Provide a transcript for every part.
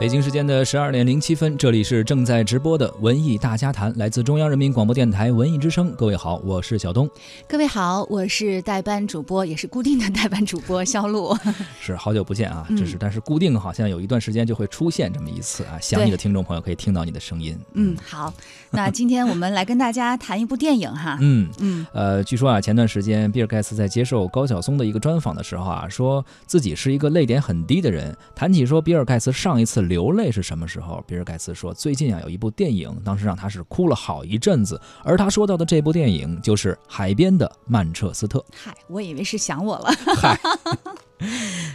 北京时间的十二点零七分，这里是正在直播的文艺大家谈，来自中央人民广播电台文艺之声。各位好，我是小东。各位好，我是代班主播，也是固定的代班主播肖璐。是好久不见啊，这是但是固定好像有一段时间就会出现这么一次啊，想你的听众朋友可以听到你的声音。嗯，好，那今天我们来跟大家谈一部电影哈。嗯嗯，呃，据说啊，前段时间比尔盖茨在接受高晓松的一个专访的时候啊，说自己是一个泪点很低的人。谈起说比尔盖茨上一次流泪是什么？时候，比尔盖茨说，最近啊有一部电影，当时让他是哭了好一阵子。而他说到的这部电影就是《海边的曼彻斯特》。嗨，我以为是想我了。嗨。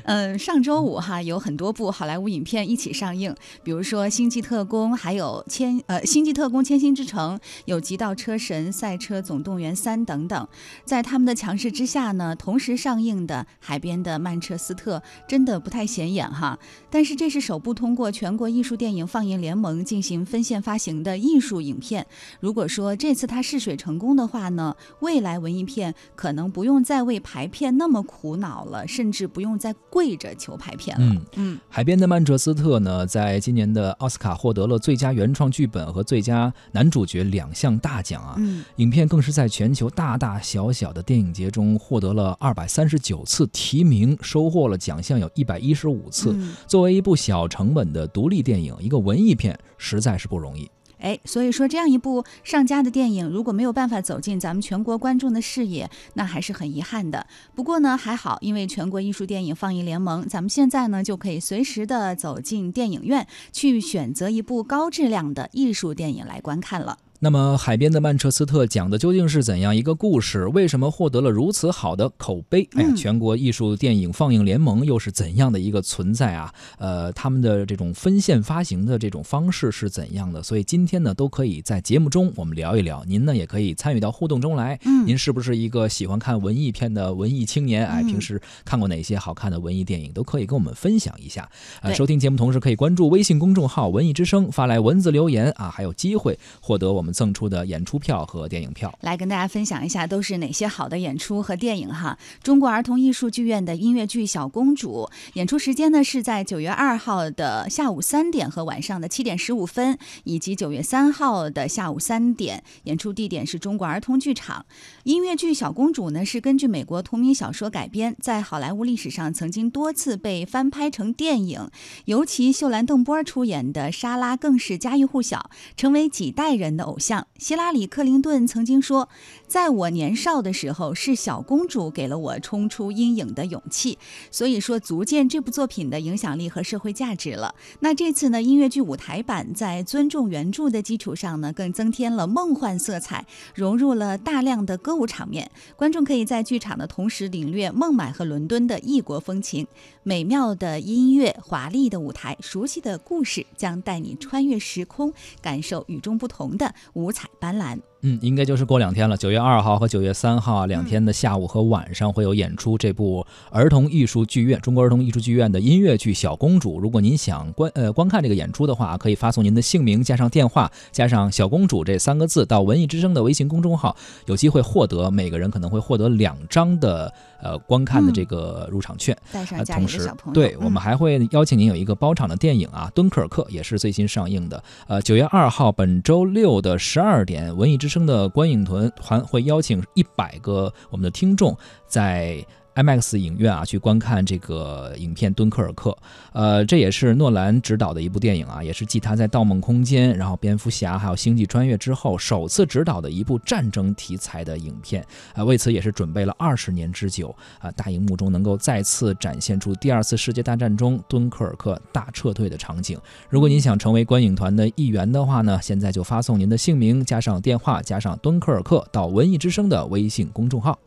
嗯，上周五哈有很多部好莱坞影片一起上映，比如说《星际特工》，还有《千呃星际特工：千星之城》，有《极道车神》《赛车总动员三》等等。在他们的强势之下呢，同时上映的《海边的曼彻斯特》真的不太显眼哈。但是这是首部通过全国艺术电影放映联盟进行分线发行的艺术影片。如果说这次它试水成功的话呢，未来文艺片可能不用再为排片那么苦恼了，甚至不用再。跪着求拍片了。嗯嗯，海边的曼彻斯特呢，在今年的奥斯卡获得了最佳原创剧本和最佳男主角两项大奖啊。嗯，影片更是在全球大大小小的电影节中获得了二百三十九次提名，收获了奖项有一百一十五次。作为一部小成本的独立电影，一个文艺片，实在是不容易。哎，所以说这样一部上佳的电影，如果没有办法走进咱们全国观众的视野，那还是很遗憾的。不过呢，还好，因为全国艺术电影放映联盟，咱们现在呢就可以随时的走进电影院，去选择一部高质量的艺术电影来观看了。那么，海边的曼彻斯特讲的究竟是怎样一个故事？为什么获得了如此好的口碑？哎呀，全国艺术电影放映联盟又是怎样的一个存在啊？呃，他们的这种分线发行的这种方式是怎样的？所以今天呢，都可以在节目中我们聊一聊。您呢，也可以参与到互动中来。嗯，您是不是一个喜欢看文艺片的文艺青年？哎，平时看过哪些好看的文艺电影，都可以跟我们分享一下。呃，收听节目同时可以关注微信公众号“文艺之声”，发来文字留言啊，还有机会获得我们。我们赠出的演出票和电影票，来跟大家分享一下都是哪些好的演出和电影哈。中国儿童艺术剧院的音乐剧《小公主》演出时间呢是在九月二号的下午三点和晚上的七点十五分，以及九月三号的下午三点。演出地点是中国儿童剧场。音乐剧《小公主》呢是根据美国同名小说改编，在好莱坞历史上曾经多次被翻拍成电影，尤其秀兰邓波出演的莎拉更是家喻户晓，成为几代人的偶。偶像希拉里·克林顿曾经说：“在我年少的时候，是小公主给了我冲出阴影的勇气。”所以说，足见这部作品的影响力和社会价值了。那这次呢，音乐剧舞台版在尊重原著的基础上呢，更增添了梦幻色彩，融入了大量的歌舞场面。观众可以在剧场的同时领略孟买和伦敦的异国风情。美妙的音乐、华丽的舞台、熟悉的故事，将带你穿越时空，感受与众不同的。五彩斑斓。嗯，应该就是过两天了，九月二号和九月三号啊，两天的下午和晚上会有演出。这部儿童艺术剧院，中国儿童艺术剧院的音乐剧《小公主》。如果您想观呃观看这个演出的话，可以发送您的姓名加上电话加上“小公主”这三个字到文艺之声的微信公众号，有机会获得每个人可能会获得两张的呃观看的这个入场券。带上家里的小朋友。对我们还会邀请您有一个包场的电影啊，《敦刻尔克》也是最新上映的。呃，九月二号本周六的十二点，文艺之声。生的观影团团会邀请一百个我们的听众在。IMAX 影院啊，去观看这个影片《敦刻尔克》。呃，这也是诺兰执导的一部电影啊，也是继他在《盗梦空间》、然后《蝙蝠侠》还有《星际穿越》之后，首次执导的一部战争题材的影片。啊，为此也是准备了二十年之久啊，大荧幕中能够再次展现出第二次世界大战中敦刻尔克大撤退的场景。如果您想成为观影团的一员的话呢，现在就发送您的姓名加上电话加上敦刻尔克到文艺之声的微信公众号。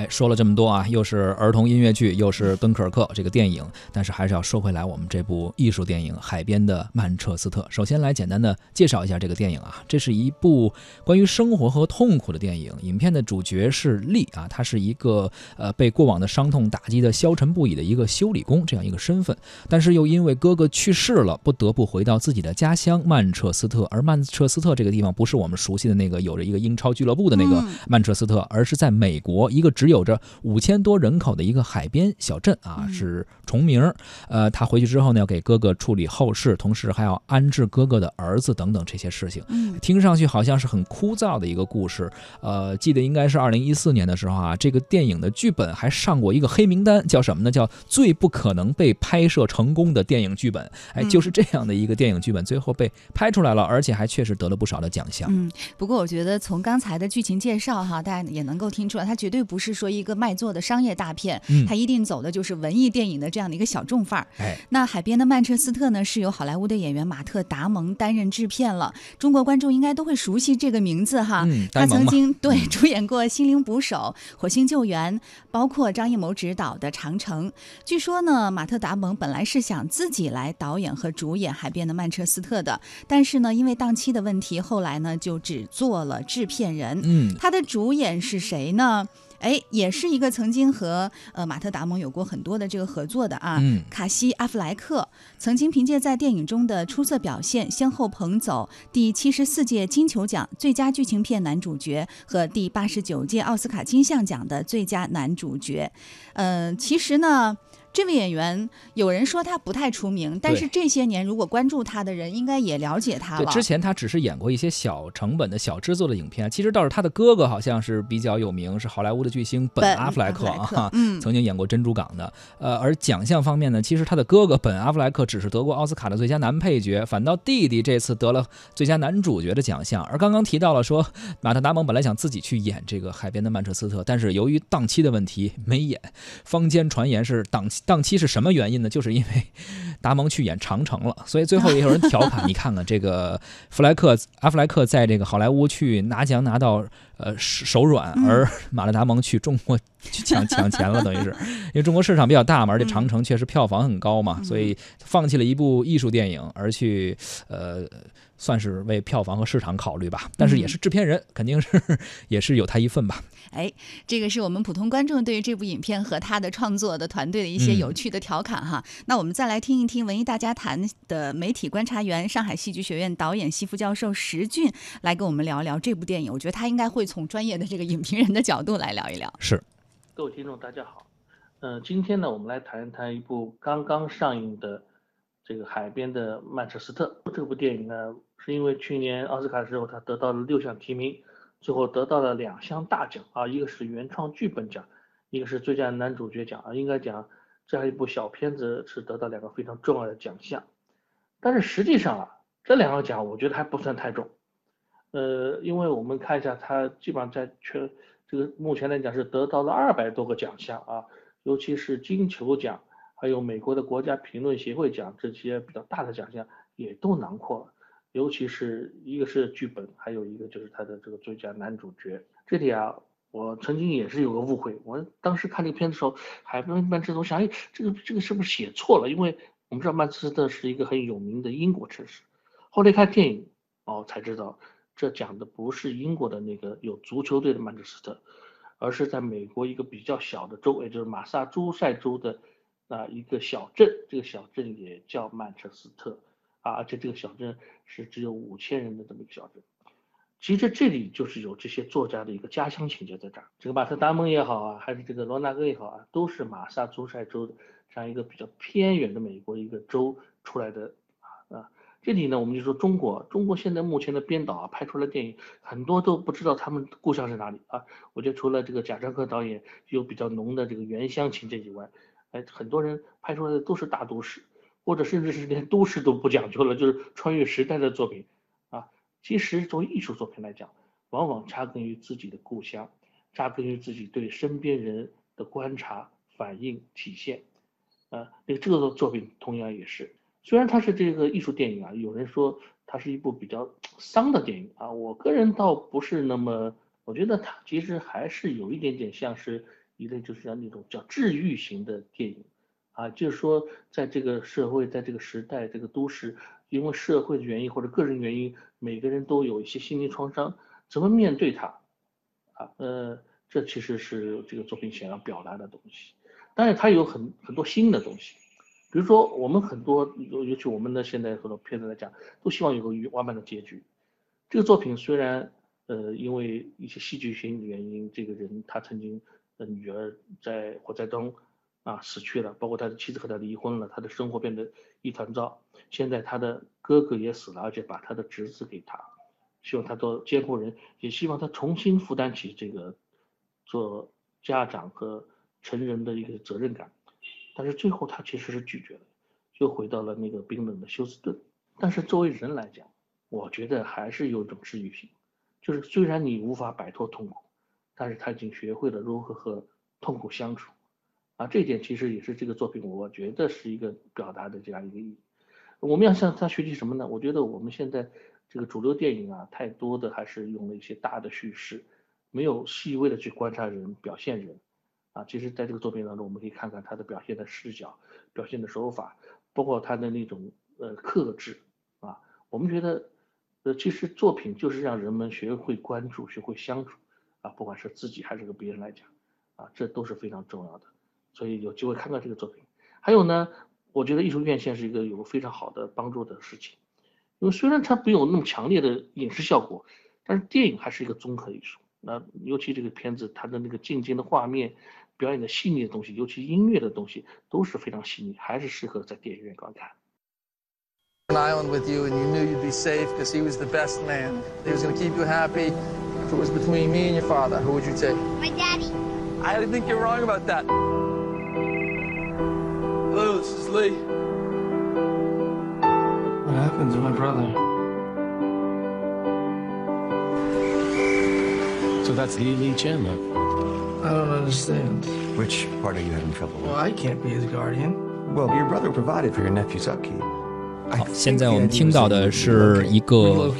哎，说了这么多啊，又是儿童音乐剧，又是敦刻尔克这个电影，但是还是要说回来，我们这部艺术电影《海边的曼彻斯特》。首先来简单的介绍一下这个电影啊，这是一部关于生活和痛苦的电影。影片的主角是利啊，他是一个呃被过往的伤痛打击的消沉不已的一个修理工这样一个身份，但是又因为哥哥去世了，不得不回到自己的家乡曼彻斯特。而曼彻斯特这个地方不是我们熟悉的那个有着一个英超俱乐部的那个曼彻斯特，而是在美国一个只有着五千多人口的一个海边小镇啊，是重名。呃，他回去之后呢，要给哥哥处理后事，同时还要安置哥哥的儿子等等这些事情。嗯，听上去好像是很枯燥的一个故事。呃，记得应该是二零一四年的时候啊，这个电影的剧本还上过一个黑名单，叫什么呢？叫最不可能被拍摄成功的电影剧本。哎，就是这样的一个电影剧本，最后被拍出来了，而且还确实得了不少的奖项。嗯，不过我觉得从刚才的剧情介绍哈，大家也能够听出来，它绝对不是说一个。卖座的商业大片，它一定走的就是文艺电影的这样的一个小众范儿。哎，那海边的曼彻斯特呢，是由好莱坞的演员马特·达蒙担任制片了。中国观众应该都会熟悉这个名字哈。他曾经对 主演过《心灵捕手》《火星救援》，包括张艺谋执导的《长城》。据说呢，马特·达蒙本来是想自己来导演和主演《海边的曼彻斯特》的，但是呢，因为档期的问题，后来呢就只做了制片人。嗯，他的主演是谁呢？哎，也是一个曾经和呃马特达蒙有过很多的这个合作的啊，卡西阿弗莱克曾经凭借在电影中的出色表现，先后捧走第七十四届金球奖最佳剧情片男主角和第八十九届奥斯卡金像奖的最佳男主角。嗯，其实呢。这位演员，有人说他不太出名，但是这些年如果关注他的人，应该也了解他了。之前他只是演过一些小成本的小制作的影片，其实倒是他的哥哥好像是比较有名，是好莱坞的巨星本阿弗莱克啊，曾经演过《珍珠港》的。呃，而奖项方面呢，其实他的哥哥本阿弗莱克只是得过奥斯卡的最佳男配角，反倒弟弟这次得了最佳男主角的奖项。而刚刚提到了说，马特达蒙本来想自己去演这个《海边的曼彻斯特》，但是由于档期的问题没演。坊间传言是档期。档期是什么原因呢？就是因为达蒙去演长城了，所以最后也有人调侃：你看看这个弗莱克阿弗莱克在这个好莱坞去拿奖拿到呃手软，而马勒达蒙去中国去抢抢钱了，等于是因为中国市场比较大嘛，而且长城确实票房很高嘛，所以放弃了一部艺术电影而去呃。算是为票房和市场考虑吧，但是也是制片人，肯定是 也是有他一份吧。哎，这个是我们普通观众对于这部影片和他的创作的团队的一些有趣的调侃哈。那我们再来听一听文艺大家谈的媒体观察员、上海戏剧学院导演系副教授石俊来跟我们聊聊这部电影。我觉得他应该会从专业的这个影评人的角度来聊一聊。是，各位听众大家好，嗯，今天呢我们来谈一谈一部刚刚上映的这个海边的曼彻斯特这部电影呢。是因为去年奥斯卡的时候，他得到了六项提名，最后得到了两项大奖啊，一个是原创剧本奖，一个是最佳男主角奖啊。应该讲这样一部小片子是得到两个非常重要的奖项，但是实际上啊，这两个奖我觉得还不算太重，呃，因为我们看一下，他基本上在全这个目前来讲是得到了二百多个奖项啊，尤其是金球奖，还有美国的国家评论协会奖这些比较大的奖项也都囊括了。尤其是一个是剧本，还有一个就是他的这个最佳男主角。这里啊，我曾经也是有个误会，我当时看这个片子的时候，海边曼彻斯特，想，哎，这个这个是不是写错了？因为我们知道曼彻斯特是一个很有名的英国城市。后来看电影，哦，才知道这讲的不是英国的那个有足球队的曼彻斯特，而是在美国一个比较小的州，也就是马萨诸塞州的啊一个小镇。这个小镇也叫曼彻斯特。啊，而且这个小镇是只有五千人的这么一个小镇，其实这里就是有这些作家的一个家乡情节在这儿。这个马特达蒙也好啊，还是这个罗纳哥也好啊，都是马萨诸塞州的这样一个比较偏远的美国一个州出来的啊啊。这里呢，我们就说中国，中国现在目前的编导啊，拍出来电影很多都不知道他们故乡是哪里啊。我觉得除了这个贾樟柯导演有比较浓的这个原乡情节以外，哎，很多人拍出来的都是大都市。或者甚至是连都市都不讲究了，就是穿越时代的作品啊。其实作为艺术作品来讲，往往扎根于自己的故乡，扎根于自己对身边人的观察、反应、体现。啊，那这个作品同样也是，虽然它是这个艺术电影啊，有人说它是一部比较丧的电影啊，我个人倒不是那么，我觉得它其实还是有一点点像是一类就是像那种叫治愈型的电影，啊，就是说在这个社会，在这个时代，这个都市，因为社会的原因或者个人原因，每个人都有一些心理创伤，怎么面对它？啊，呃，这其实是这个作品想要表达的东西。当然，它有很很多新的东西。比如说，我们很多，尤其我们的现在很多片子来讲，都希望有个完满的结局。这个作品虽然，呃，因为一些戏剧性的原因，这个人他曾经的女儿在火灾中啊死去了，包括他的妻子和他离婚了，他的生活变得一团糟。现在他的哥哥也死了，而且把他的侄子给他，希望他做监护人，也希望他重新负担起这个做家长和成人的一个责任感。但是最后他其实是拒绝了，又回到了那个冰冷的休斯顿。但是作为人来讲，我觉得还是有一种治愈性，就是虽然你无法摆脱痛苦，但是他已经学会了如何和痛苦相处。啊，这一点其实也是这个作品，我觉得是一个表达的这样一个意义。我们要向他学习什么呢？我觉得我们现在这个主流电影啊，太多的还是用了一些大的叙事，没有细微的去观察人、表现人。啊，其实，在这个作品当中，我们可以看看他的表现的视角、表现的手法，包括他的那种呃克制啊。我们觉得，呃，其实作品就是让人们学会关注、学会相处啊，不管是自己还是和别人来讲啊，这都是非常重要的。所以有机会看看这个作品。还有呢，我觉得艺术院线是一个有非常好的帮助的事情，因为虽然它没有那么强烈的影视效果，但是电影还是一个综合艺术。那尤其这个片子，它的那个静静的画面。表演的细腻的东西，尤其音乐的东西，都是非常细腻，还是适合在电影院观看。An island with you, and you knew you'd be safe because he was the best man. He was going to keep you happy. If it was between me and your father, who would you take? My daddy. I think you're wrong about that. Hello, this is Lee. What happened to my brother? So that's Lee Lee Chandler. I don't understand. Which part are you having trouble with? Well, I can't be his guardian. Well, your brother provided for your nephew's upkeep. 好，现在我们听到的是一个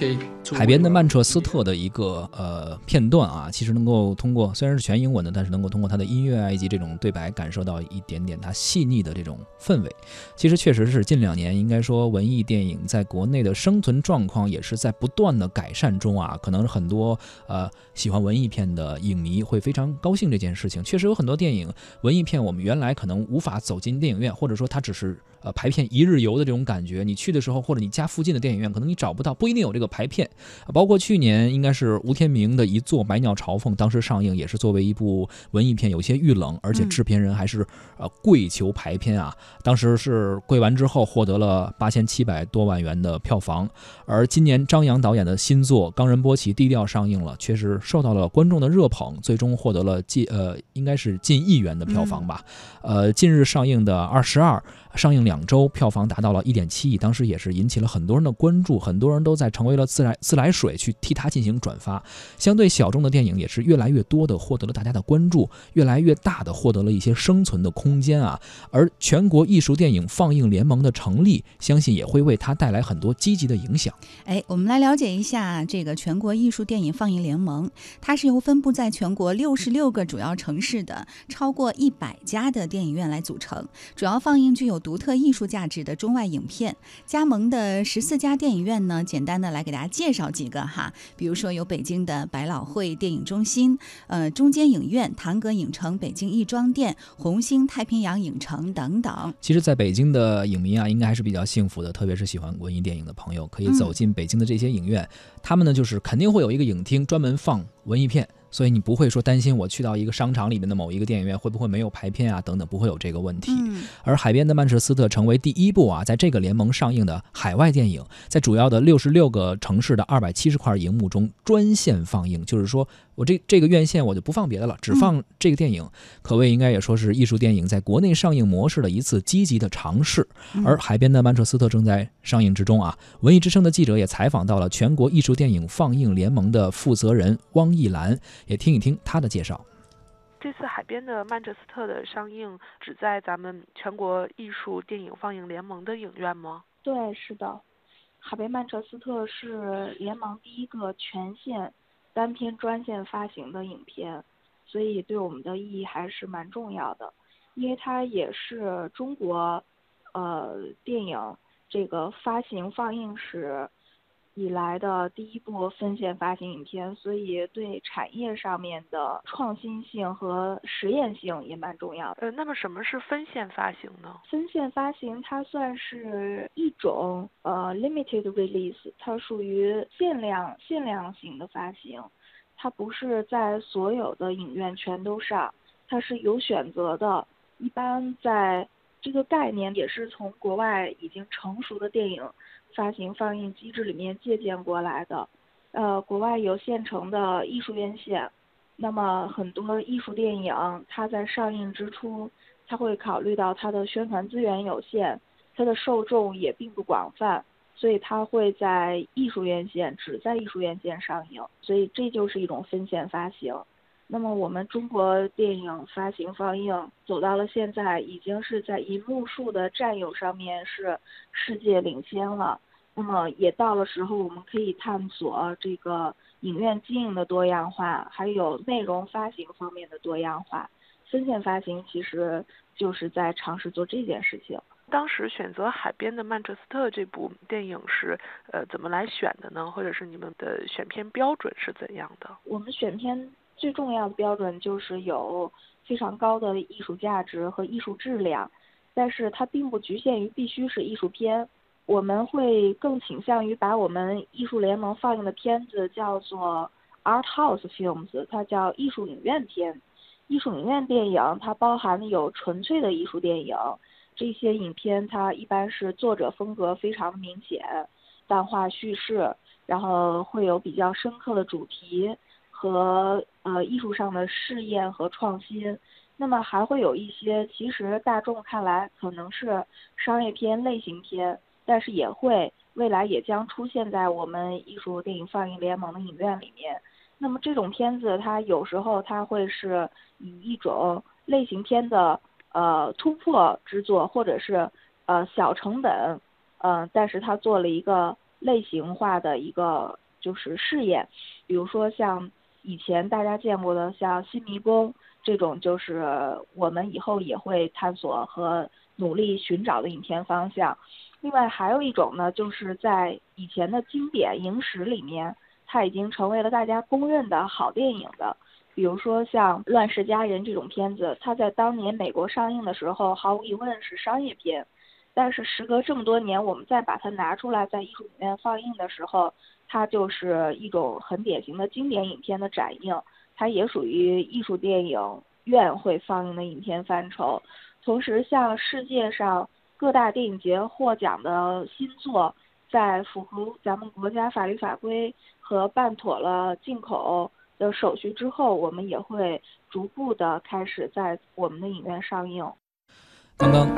海边的曼彻斯特的一个呃片段啊，其实能够通过虽然是全英文的，但是能够通过它的音乐啊以及这种对白，感受到一点点它细腻的这种氛围。其实确实是近两年，应该说文艺电影在国内的生存状况也是在不断的改善中啊。可能很多呃喜欢文艺片的影迷会非常高兴这件事情。确实有很多电影文艺片，我们原来可能无法走进电影院，或者说它只是。呃，排片一日游的这种感觉，你去的时候或者你家附近的电影院，可能你找不到，不一定有这个排片。包括去年应该是吴天明的一座《百鸟朝凤》，当时上映也是作为一部文艺片，有些遇冷，而且制片人还是呃跪求排片啊。当时是跪完之后获得了八千七百多万元的票房。而今年张扬导演的新作《冈仁波齐》低调上映了，确实受到了观众的热捧，最终获得了近呃应该是近亿元的票房吧。呃，近日上映的《二十二》。上映两周，票房达到了一点七亿，当时也是引起了很多人的关注，很多人都在成为了自来自来水去替他进行转发。相对小众的电影也是越来越多的获得了大家的关注，越来越大的获得了一些生存的空间啊。而全国艺术电影放映联盟的成立，相信也会为它带来很多积极的影响。哎，我们来了解一下这个全国艺术电影放映联盟，它是由分布在全国六十六个主要城市的超过一百家的电影院来组成，主要放映具有。独特艺术价值的中外影片，加盟的十四家电影院呢，简单的来给大家介绍几个哈，比如说有北京的百老汇电影中心，呃，中间影院、唐阁影城、北京亦庄店、红星太平洋影城等等。其实，在北京的影迷啊，应该还是比较幸福的，特别是喜欢文艺电影的朋友，可以走进北京的这些影院，他们呢，就是肯定会有一个影厅专门放文艺片。所以你不会说担心我去到一个商场里面的某一个电影院会不会没有排片啊等等，不会有这个问题。而海边的曼彻斯特成为第一部啊，在这个联盟上映的海外电影，在主要的六十六个城市的二百七十块荧幕中专线放映，就是说。我这这个院线我就不放别的了，只放这个电影，可谓应该也说是艺术电影在国内上映模式的一次积极的尝试。而《海边的曼彻斯特》正在上映之中啊！文艺之声的记者也采访到了全国艺术电影放映联盟的负责人汪艺兰，也听一听他的介绍。这次《海边的曼彻斯特》的上映只在咱们全国艺术电影放映联盟的影院吗？对，是的，《海边曼彻斯特》是联盟第一个全线。单片专线发行的影片，所以对我们的意义还是蛮重要的，因为它也是中国，呃，电影这个发行放映史以来的第一部分线发行影片，所以对产业上面的创新性和实验性也蛮重要的。呃，那么什么是分线发行呢？分线发行它算是一种呃 limited release，它属于限量限量型的发行。它不是在所有的影院全都上，它是有选择的。一般在这个概念也是从国外已经成熟的电影发行放映机制里面借鉴过来的。呃，国外有现成的艺术院线，那么很多艺术电影它在上映之初，它会考虑到它的宣传资源有限，它的受众也并不广泛。所以它会在艺术院线只在艺术院线上映，所以这就是一种分线发行。那么我们中国电影发行放映走到了现在，已经是在银幕数的占有上面是世界领先了。那么也到了时候，我们可以探索这个影院经营的多样化，还有内容发行方面的多样化。分线发行其实就是在尝试做这件事情。当时选择《海边的曼彻斯特》这部电影是呃怎么来选的呢？或者是你们的选片标准是怎样的？我们选片最重要的标准就是有非常高的艺术价值和艺术质量，但是它并不局限于必须是艺术片。我们会更倾向于把我们艺术联盟放映的片子叫做 art house films，它叫艺术影院片。艺术影院电影它包含有纯粹的艺术电影。这些影片它一般是作者风格非常明显，淡化叙事，然后会有比较深刻的主题和呃艺术上的试验和创新。那么还会有一些其实大众看来可能是商业片类型片，但是也会未来也将出现在我们艺术电影放映联盟的影院里面。那么这种片子它有时候它会是以一种类型片的。呃，突破之作，或者是呃小成本，嗯，但是它做了一个类型化的一个就是试验，比如说像以前大家见过的像《新迷宫》这种，就是我们以后也会探索和努力寻找的影片方向。另外还有一种呢，就是在以前的经典影史里面，它已经成为了大家公认的好电影的。比如说像《乱世佳人》这种片子，它在当年美国上映的时候，毫无疑问是商业片。但是时隔这么多年，我们再把它拿出来在艺术影院放映的时候，它就是一种很典型的经典影片的展映。它也属于艺术电影院会放映的影片范畴。同时，像世界上各大电影节获奖的新作，在符合咱们国家法律法规和办妥了进口。的手续之后，我们也会逐步的开始在我们的影院上映。刚刚，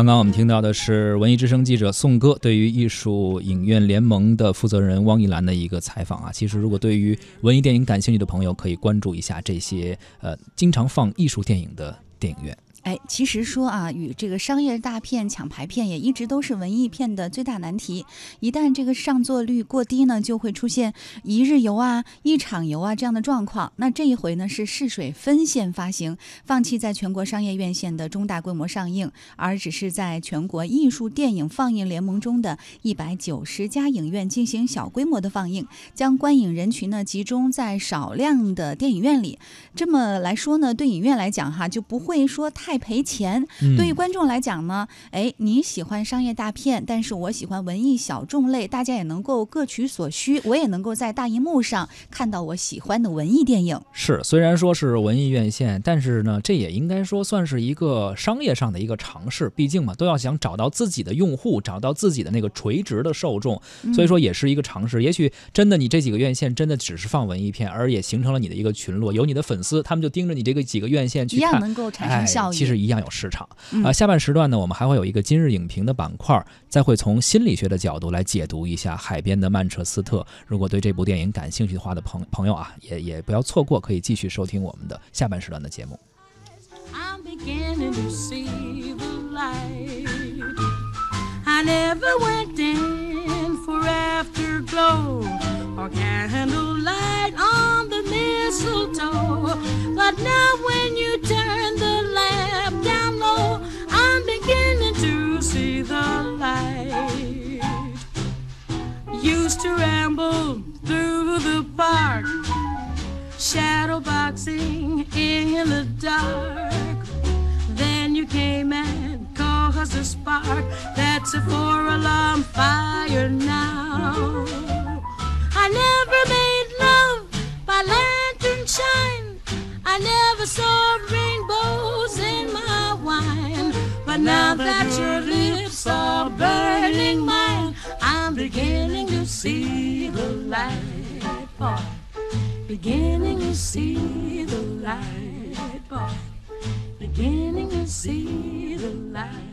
刚刚我们听到的是文艺之声记者宋歌对于艺术影院联盟的负责人汪一兰的一个采访啊。其实，如果对于文艺电影感兴趣的朋友，可以关注一下这些呃经常放艺术电影的电影院。哎，其实说啊，与这个商业大片抢排片也一直都是文艺片的最大难题。一旦这个上座率过低呢，就会出现一日游啊、一场游啊这样的状况。那这一回呢，是试水分线发行，放弃在全国商业院线的中大规模上映，而只是在全国艺术电影放映联盟中的一百九十家影院进行小规模的放映，将观影人群呢集中在少量的电影院里。这么来说呢，对影院来讲哈，就不会说太。太赔钱。对于观众来讲呢，哎，你喜欢商业大片，但是我喜欢文艺小众类，大家也能够各取所需，我也能够在大荧幕上看到我喜欢的文艺电影。是，虽然说是文艺院线，但是呢，这也应该说算是一个商业上的一个尝试。毕竟嘛，都要想找到自己的用户，找到自己的那个垂直的受众，所以说也是一个尝试。也许真的你这几个院线真的只是放文艺片，而也形成了你的一个群落，有你的粉丝，他们就盯着你这个几个院线去看，一样能够产生效益。其实一样有市场啊！下半时段呢，我们还会有一个今日影评的板块，再会从心理学的角度来解读一下《海边的曼彻斯特》。如果对这部电影感兴趣的话的朋朋友啊，也也不要错过，可以继续收听我们的下半时段的节目。Now when you turn see the light. Used to ramble through the park, shadow boxing in the dark. Then you came and caused a spark. That's a four alarm fire now. I never made love by lantern shine. I never saw rainbows in my wine. But now that your lips are burning mine, I'm beginning to see the light, boy. Beginning to see the light, boy. Beginning to see the light.